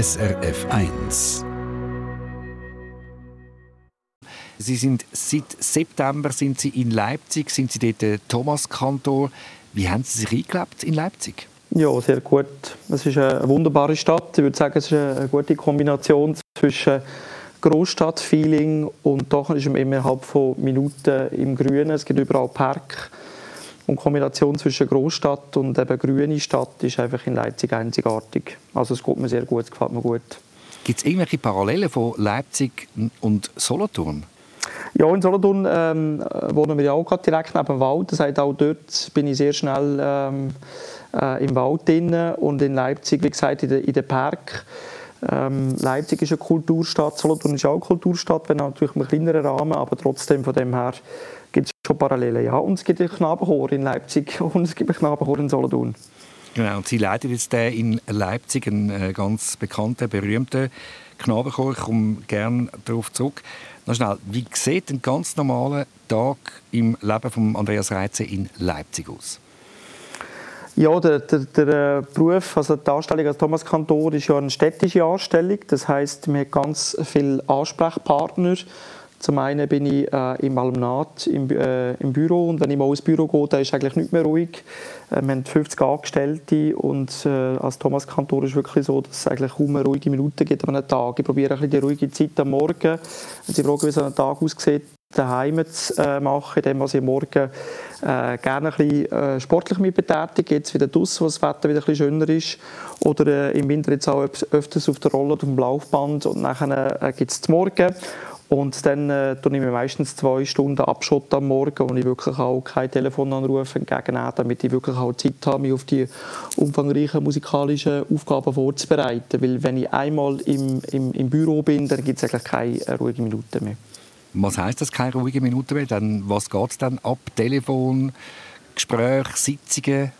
SRF 1. Sie sind seit September sind Sie in Leipzig, sind Sie dort Thomas-Kantor. Wie haben Sie sich eingelebt in Leipzig? Ja, sehr gut. Es ist eine wunderbare Stadt. Ich würde sagen, es ist eine gute Kombination zwischen Großstadtfeeling und doch ist man innerhalb von Minuten im Grünen. Es gibt überall Park. Und die Kombination zwischen Großstadt und eben grüne Stadt ist einfach in Leipzig einzigartig. Also es geht mir sehr gut, es gefällt mir gut. Gibt es irgendwelche Parallelen von Leipzig und Solothurn? Ja, in Solothurn ähm, wohnen wir ja auch gerade direkt neben dem Wald. Das heißt, auch dort bin ich sehr schnell ähm, äh, im Wald drin. Und in Leipzig, wie gesagt, in den Park. Ähm, Leipzig ist eine Kulturstadt, Solothurn ist auch eine Kulturstadt, wenn natürlich im kleineren Rahmen, aber trotzdem von dem her gibt es schon Parallelen. Ja. Und es gibt ein Knabenchor in Leipzig und es gibt ein Knabenchor in Solothurn. Genau, und Sie leiten jetzt den in Leipzig, einen äh, ganz bekannten, berühmten Knabenchor. Ich komme gerne darauf zurück. Noch schnell, wie sieht ein ganz normaler Tag im Leben von Andreas Reitze in Leipzig aus? Ja, der, der, der, äh, Beruf, also die Anstellung als Thomas Kantor ist ja eine städtische Anstellung. Das heißt, wir haben ganz viele Ansprechpartner. Zum einen bin ich äh, im Alumnat im, äh, im, Büro und wenn ich mal ins Büro gehe, dann ist eigentlich nicht mehr ruhig. Äh, wir haben 50 Angestellte und äh, als Thomas Kantor ist es wirklich so, dass es eigentlich kaum eine ruhige Minute gibt an einem Tag. Ich probiere ein bisschen die ruhige Zeit am Morgen. Wenn Sie fragen, wie so ein Tag aussieht, daheim zu äh, machen, indem ich morgen äh, gerne ein bisschen äh, sportlich mit betätige, jetzt wieder draussen, wo das Wetter wieder ein bisschen schöner ist, oder äh, im Winter jetzt auch öfters auf der Rolle oder auf dem Laufband und nachher äh, gibt es Morgen und dann äh, ich mir meistens zwei Stunden Abschott am Morgen, wo ich wirklich auch kein Telefonanruf entgegennehme, damit ich wirklich auch Zeit habe, mich auf die umfangreichen musikalischen Aufgaben vorzubereiten. Weil wenn ich einmal im, im, im Büro bin, dann gibt es eigentlich keine ruhige Minute mehr. Was heißt das, keine ruhige Minute mehr? Dann, was geht es dann ab? Telefon, Gespräche, Sitzungen?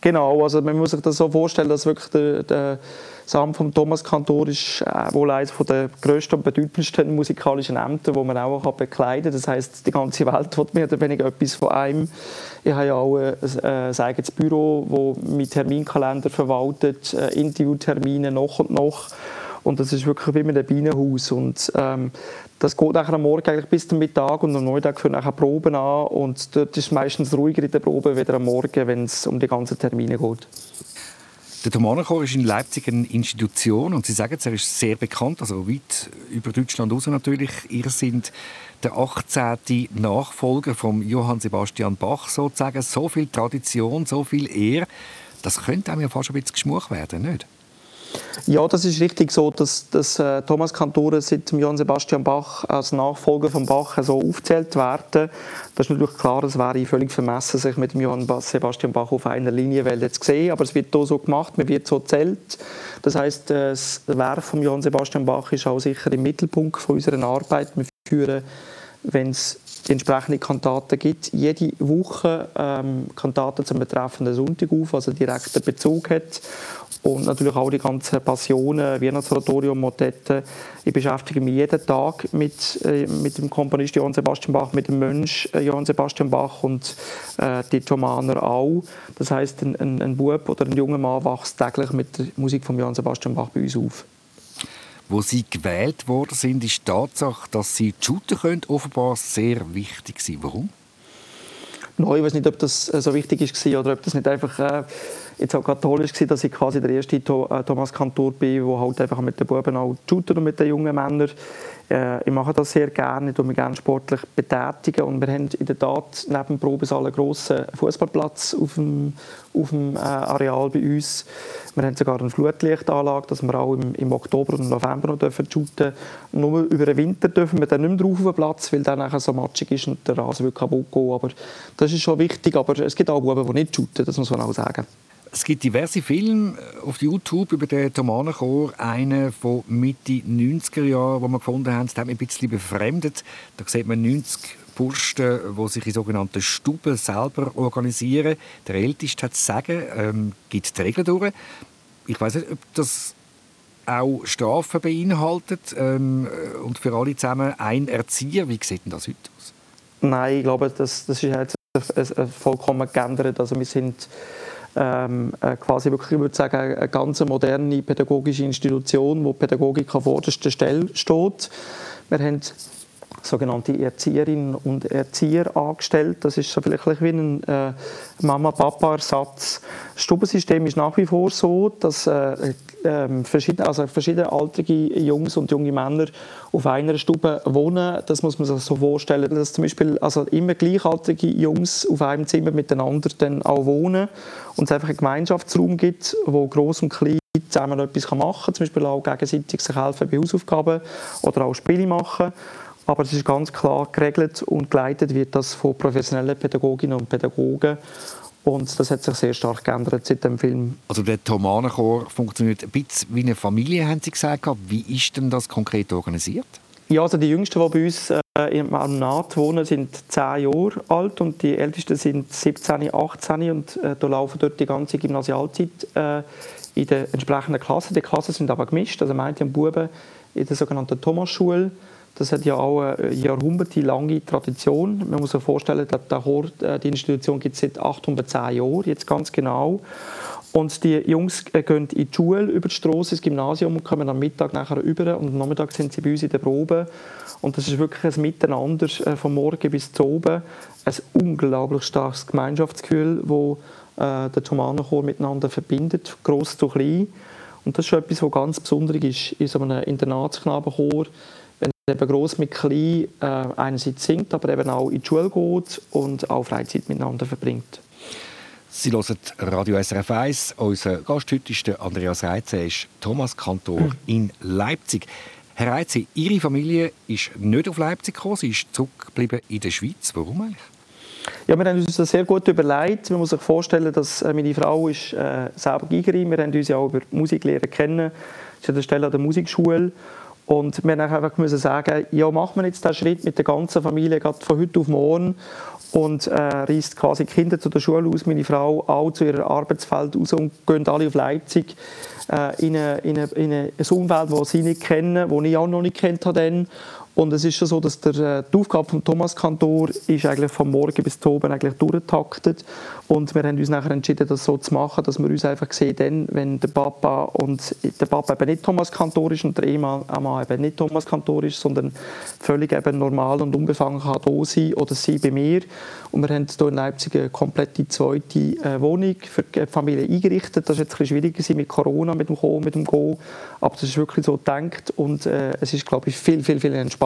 Genau, also man muss sich das so vorstellen, dass wirklich der, der das Amt von Thomas Kantor ist äh, wohl eines der grössten und bedeutendsten musikalischen Ämter, die man auch bekleiden kann. Das heißt, die ganze Welt will mehr oder weniger etwas von einem. Ich habe ja auch ein, ein eigenes Büro, das mit Terminkalender verwaltet, äh, Interviewtermine noch und noch. Und das ist wirklich wie mit einem Bienenhaus. Und ähm, das geht nachher am Morgen eigentlich bis zum Mittag und am Nachmittag führen nachher Proben an. Und dort ist es meistens ruhiger in der Probe wieder am Morgen, wenn es um die ganzen Termine geht. Der Thomanenchor ist in Leipzig eine Institution und Sie sagen, er ist sehr bekannt, also weit über Deutschland hinaus natürlich. Ihr sind der 18. Nachfolger von Johann Sebastian Bach sozusagen. So viel Tradition, so viel Ehre, das könnte einem ja fast ein bisschen Geschmuch werden, nicht? Ja, das ist richtig so, dass, dass äh, Thomas Kantore seit Johann Sebastian Bach als Nachfolger von Bach so aufzählt werden. Das ist natürlich klar, es wäre völlig vermessen, sich mit Johann Sebastian Bach auf einer Linie zu sehen, aber es wird hier so gemacht, man wird so zählt. Das heißt, äh, das Werk von Johann Sebastian Bach ist auch sicher im Mittelpunkt von unserer Arbeit. Wir führen, wenn es die entsprechenden Kantaten gibt. Jede Woche ähm, Kantaten zum betreffenden Sonntag auf, also direkten Bezug hat und natürlich auch die ganzen Passionen, Weihnachtsoratorium, Motetten. Ich beschäftige mich jeden Tag mit, äh, mit dem Komponist Johann Sebastian Bach, mit dem Mönch äh, Johann Sebastian Bach und äh, die Thomaner auch. Das heißt, ein, ein, ein Bub oder ein junger Mann wächst täglich mit der Musik von Johann Sebastian Bach bei uns auf. Wo Sie gewählt worden sind, ist die Tatsache, dass Sie shooten können, offenbar sehr wichtig sein. Warum? No, ich weiß nicht, ob das äh, so wichtig war oder ob das nicht einfach äh, jetzt auch katholisch war, dass ich quasi der erste äh, Thomas Kantor bin, der halt einfach mit den Buben auch und mit den jungen Männern. Äh, ich mache das sehr gerne, ich mich gerne sportlich betätigen und wir haben in der Tat neben Probesaal einen grossen Fußballplatz auf dem, auf dem äh, Areal bei uns. Wir haben sogar eine Flutlichtanlage, dass wir auch im, im Oktober und November noch dürfen shooten Nur über den Winter dürfen wir dann nicht mehr drauf auf den Platz, weil dann nachher so matschig ist und der Rasen wird kaputt gehen. Aber das ist schon wichtig, aber es gibt auch Buben, die nicht shooten, das muss man auch sagen. Es gibt diverse Filme auf YouTube über den Thomanenchor. Einen von Mitte 90er Jahren, wo wir gefunden haben, der hat mich ein bisschen befremdet. Da sieht man 90 Burschen, die sich in sogenannten Stuben selber organisieren. Der Älteste hat zu sagen, ähm, gibt die Regeln durch. Ich weiß nicht, ob das auch Strafen beinhaltet ähm, und für alle zusammen ein Erzieher. Wie sieht denn das heute aus? Nein, ich glaube, das, das ist jetzt vollkommen geändert. Also wir sind ähm, äh, quasi wirklich, ich würde sagen, eine ganz moderne pädagogische Institution, wo Pädagogik an vorderster Stelle steht. Wir haben sogenannte Erzieherinnen und Erzieher angestellt. Das ist so vielleicht wie ein äh, Mama-Papa-Ersatz. Das Stubensystem ist nach wie vor so, dass äh, äh, verschiedene, also verschiedene alterige Jungs und junge Männer auf einer Stube wohnen. Das muss man sich so vorstellen, dass zum Beispiel also immer gleichaltrige Jungs auf einem Zimmer miteinander dann auch wohnen und es einfach einen Gemeinschaftsraum gibt, wo groß und klein zusammen etwas machen kann, zum Beispiel auch gegenseitig sich helfen bei Hausaufgaben oder auch Spiele machen. Aber es ist ganz klar geregelt und geleitet wird das von professionellen Pädagoginnen und Pädagogen. Und das hat sich sehr stark geändert seit dem Film. Also der Thomanenchor funktioniert ein bisschen wie eine Familie, haben Sie gesagt. Wie ist denn das konkret organisiert? Ja, also die Jüngsten, die bei uns äh, im Naht wohnen, sind 10 Jahre alt und die Ältesten sind 17, 18 und äh, da laufen dort die ganze Gymnasialzeit äh, in den entsprechenden Klassen. Die Klassen sind aber gemischt, also meinte Buben in der sogenannten Thomas-Schule das hat ja auch eine jahrhundertelange Tradition. Man muss sich vorstellen, der Chor, äh, die Institution gibt es seit 810 Jahren, jetzt ganz genau. Und die Jungs äh, gehen in die Schule über die Straße, ins Gymnasium und kommen am Mittag nachher über. Und am Nachmittag sind sie bei uns in der Probe. Und das ist wirklich ein Miteinander äh, von morgen bis zu oben. Ein unglaublich starkes Gemeinschaftsgefühl, das äh, der Thomanenchor miteinander verbindet, gross zu klein. Und das ist etwas, was ganz besonders ist in so einem Internatsknabenchor eben gross mit klein äh, einerseits singt, aber eben auch in die Schule geht und auch Freizeit miteinander verbringt. Sie hören Radio SRF 1. Unser Gast heute ist Andreas Reitze, er ist Thomas Kantor mhm. in Leipzig. Herr Reitze, Ihre Familie ist nicht auf Leipzig gekommen, sie ist zurückgeblieben in der Schweiz. Warum eigentlich? Ja, wir haben uns das sehr gut überlegt. Man muss sich vorstellen, dass äh, meine Frau ist äh, selber Geigerin. Wir haben uns ja auch über Musiklehre kennen. Sie ist an der Stelle an der Musikschule. Und wir haben einfach müssen sagen, ja, machen wir jetzt den Schritt mit der ganzen Familie gerade von heute auf morgen und äh, reist quasi die Kinder zu der Schule aus, meine Frau auch zu ihrem Arbeitsfeld aus und gehen alle auf Leipzig äh, in, eine, in, eine, in ein Umfeld, das sie nicht kennen, das ich auch noch nicht kennt habe. Und es ist schon so, dass der, äh, die Aufgabe von Thomas Kantor ist eigentlich von morgen bis zum Abend eigentlich durchgetaktet. Und wir haben uns nachher entschieden, das so zu machen, dass wir uns einfach sehen, dann, wenn der Papa und der Papa eben nicht Thomas Kantor ist und der Ehemann eben nicht Thomas Kantor ist, sondern völlig eben normal und unbefangen kann da sein oder sie bei mir. Und wir haben hier in Leipzig eine komplette zweite äh, Wohnung für die Familie eingerichtet. Das war jetzt ein schwieriger mit Corona, mit dem Kommen, mit dem Go. Aber das ist wirklich so gedacht und äh, es ist, glaube ich, viel, viel, viel entspannter,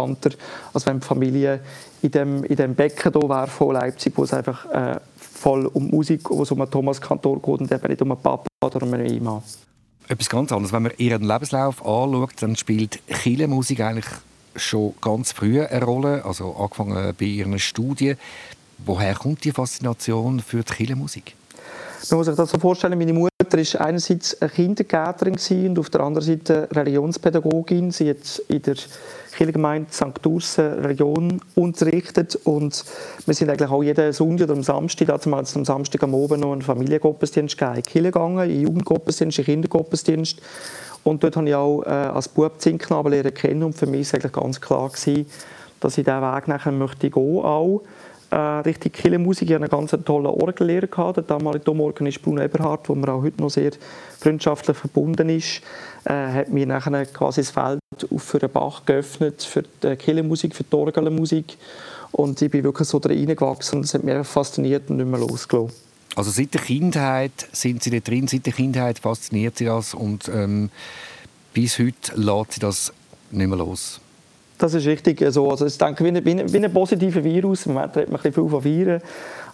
als wenn die Familie in dem, in dem Becken hier wäre von Leipzig, wo es einfach äh, voll um Musik, wo es um Thomas Kantor geht und eben nicht um einen Papa oder um einen Ehemann. Etwas ganz anderes. Wenn man ihren Lebenslauf anschaut, dann spielt Musik eigentlich schon ganz früh eine Rolle, also angefangen bei ihren Studien. Woher kommt die Faszination für die Kirchenmusik? Man muss sich das so vorstellen, meine Mutter war einerseits eine Kindergärtnerin und auf der anderen Seite Religionspädagogin. Sie hat in der Kirchengemeinde St. Ursen Religion unterrichtet und wir sind eigentlich auch jeden Sonntag oder am Samstag, also mal am Samstag am Abend noch einen Familiengottesdienst in die Kirche gegangen, in Jugendgottesdienst, in Kindergottesdienst und dort habe ich auch äh, als Bub Zinnknaben lernen kennen und für mich war eigentlich ganz klar gewesen, dass ich diesen Weg nachher möchte gehen auch äh, richtig Kirchenmusik. Ich hatte einen ganz tollen Orgellehrer. Gehabt. Der damalige Domorgan Bruno Eberhardt, der mir auch heute noch sehr freundschaftlich verbunden ist. Äh, hat mir nachher quasi das Feld für den Bach geöffnet, für die Kirchenmusik, für die Orgelmusik. Und ich bin wirklich so reingewachsen es hat mich fasziniert und nicht mehr losgelassen. Also seit der Kindheit sind Sie da drin, seit der Kindheit fasziniert Sie das und ähm, bis heute lässt Sie das nicht mehr los? Das ist richtig so. Also ich denke, wie ein, wie ein, positiver Virus, im Moment redet man ein viel von Viren,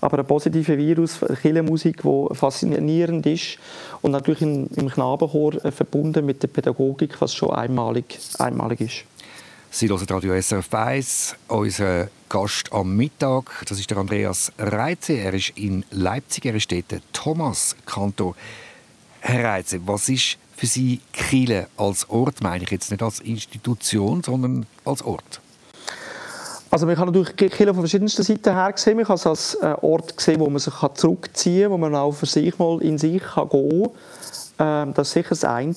aber ein positiver Virus, Kirchenmusik, die faszinierend ist und natürlich im, im Knabenchor verbunden mit der Pädagogik, was schon einmalig, einmalig ist. Sie hören Radio SRF 1. Unser Gast am Mittag, das ist der Andreas Reitze. Er ist in Leipzig, er ist dort Thomas Kantor. Herr Reitze, was ist für Sie Kiel als Ort, meine ich jetzt nicht als Institution, sondern als Ort? Also man kann natürlich Kiel von verschiedensten Seiten her sehen. Man kann es als äh, Ort sehen, wo man sich zurückziehen kann, wo man auch für sich mal in sich gehen kann. Ähm, das ist sicher das eine.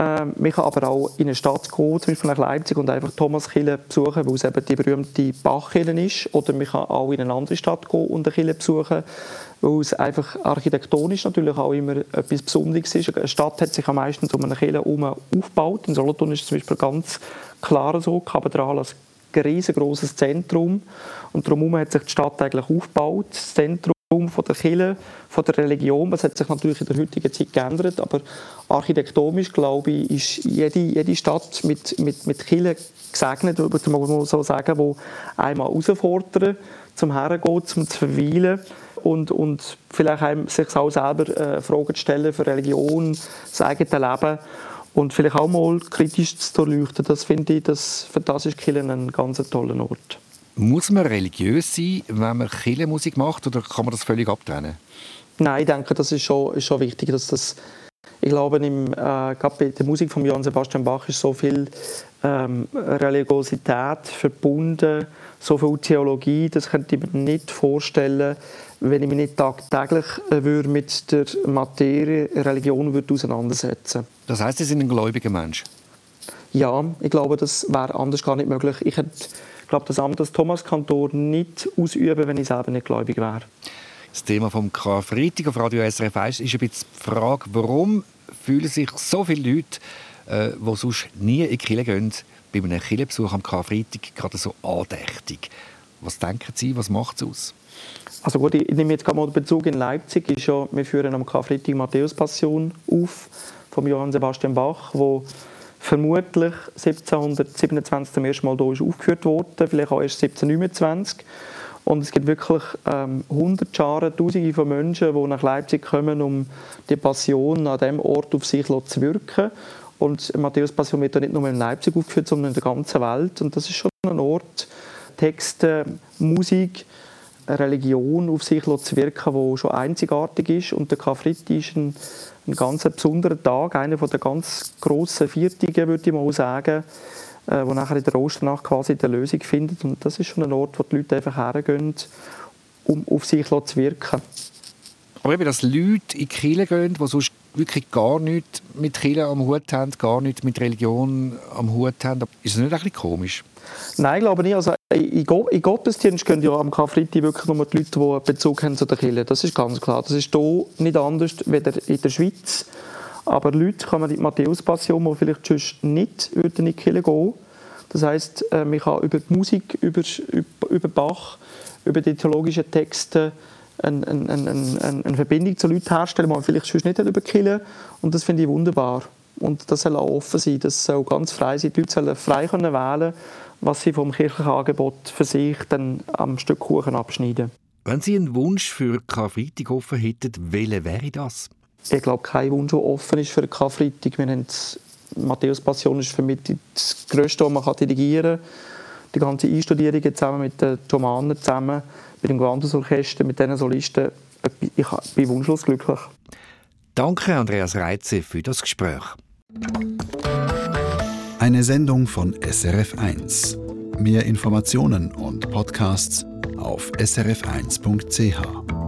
Ähm, man kann aber auch in eine Stadt gehen, zum Beispiel nach Leipzig, und einfach Thomaskirche besuchen, weil es eben die berühmte Bachkirche ist. Oder man kann auch in eine andere Stadt gehen und eine Kirche besuchen, weil es einfach architektonisch natürlich auch immer etwas Besonderes ist. Eine Stadt hat sich am meisten um eine Kirche herum aufgebaut. In Solothurn ist es zum Beispiel ganz klar so, Kathedrale als riesengroßes Zentrum und darum hat sich die Stadt eigentlich aufgebaut. Das Zentrum von der Kirche, von der Religion, das hat sich natürlich in der heutigen Zeit geändert, aber architektonisch, glaube ich, ist jede, jede Stadt mit, mit, mit Kirche gesegnet, würde man so sagen, wo einmal herausfordern, zum Hergehen, zum zu verweilen und, und vielleicht einem sich auch selber äh, Fragen zu stellen für Religion, das eigene Leben und vielleicht auch mal kritisch zu durchleuchten. Das finde ich, das, für das ist Kirche ein ganz toller Ort. Muss man religiös sein, wenn man Kirchenmusik macht, oder kann man das völlig abtrennen? Nein, ich denke, das ist schon, ist schon wichtig, dass das ich glaube, im, äh, gerade bei der Musik von Johann Sebastian Bach ist so viel ähm, Religiosität verbunden, so viel Theologie, das könnte ich mir nicht vorstellen, wenn ich mich nicht tagtäglich äh, würde mit der Materie Religion würde auseinandersetzen Das heißt, Sie sind ein gläubiger Mensch? Ja, ich glaube, das wäre anders gar nicht möglich. Ich hätte, glaube, das Amt als Thomas-Kantor nicht ausüben, wenn ich selber nicht gläubig wäre. Das Thema vom Karfreitag auf Radio SRF 1 ist ein bisschen die Frage, warum fühlen sich so viele Leute, äh, die sonst nie in die Kirche gehen, bei einem Kirchenbesuch am Karfreitag gerade so andächtig. Was denken Sie, was macht es aus? Also gut, ich nehme jetzt mal Bezug in Leipzig. Ist ja, wir führen am Karfreitag Matthäus-Passion auf von Johann Sebastian Bach, wo vermutlich 1727 zum ersten Mal hier aufgeführt wurde, vielleicht auch erst 1729. Und es gibt wirklich ähm, hundert Scharen, Tausende von Menschen, die nach Leipzig kommen, um die Passion an diesem Ort auf sich zu wirken. Und Matthäus Passion wird nicht nur in Leipzig aufgeführt, sondern in der ganzen Welt. Und das ist schon ein Ort, Texte, Musik, Religion auf sich zu wirken, wo schon einzigartig ist. Und der Karfreitag ist ein, ein ganz besonderer Tag, einer der ganz grossen Viertigen, würde ich mal sagen, äh, wo nachher in der Osternacht quasi die Lösung findet. Und das ist schon ein Ort, wo die Leute einfach hergehen, um auf sich zu wirken. Aber eben, dass Leute in die Kirche gehen, die sonst wirklich gar nichts mit Kirche am Hut haben, gar nichts mit Religion am Hut haben, ist das nicht ein bisschen komisch? Nein, ich glaube nicht. Also, in Gottesdienst gehen ja am Karfreitag wirklich nur die Leute, die einen Bezug haben zu der Kirche. Das ist ganz klar. Das ist hier nicht anders als in der Schweiz. Aber Leute kommen in die Matthäus-Passion, die vielleicht sonst nicht in die Kirche gehen Das heisst, man kann über die Musik, über, über Bach, über die theologischen Texte eine, eine, eine, eine Verbindung zu Leuten herstellen, die man vielleicht sonst nicht über die Kirche Und das finde ich wunderbar. Und das soll auch offen sein, das soll ganz frei sein. Die Leute sollen frei können wählen was sie vom kirchlichen Angebot für sich dann am Stück Kuchen abschneiden. Wenn Sie einen Wunsch für Karfreitag offen hätten, welcher wäre das? Ich glaube, kein Wunsch, der offen ist für Karfreitag. Wir haben Matthäus Passion ist für mich das Größte, was man dirigieren kann. Die ganze Einstudierung zusammen mit den Thomaner, zusammen mit dem Gewandhausorchester, mit diesen Solisten. Ich bin wunschlos glücklich. Danke, Andreas Reitze, für das Gespräch. Eine Sendung von SRF1. Mehr Informationen und Podcasts auf srf1.ch.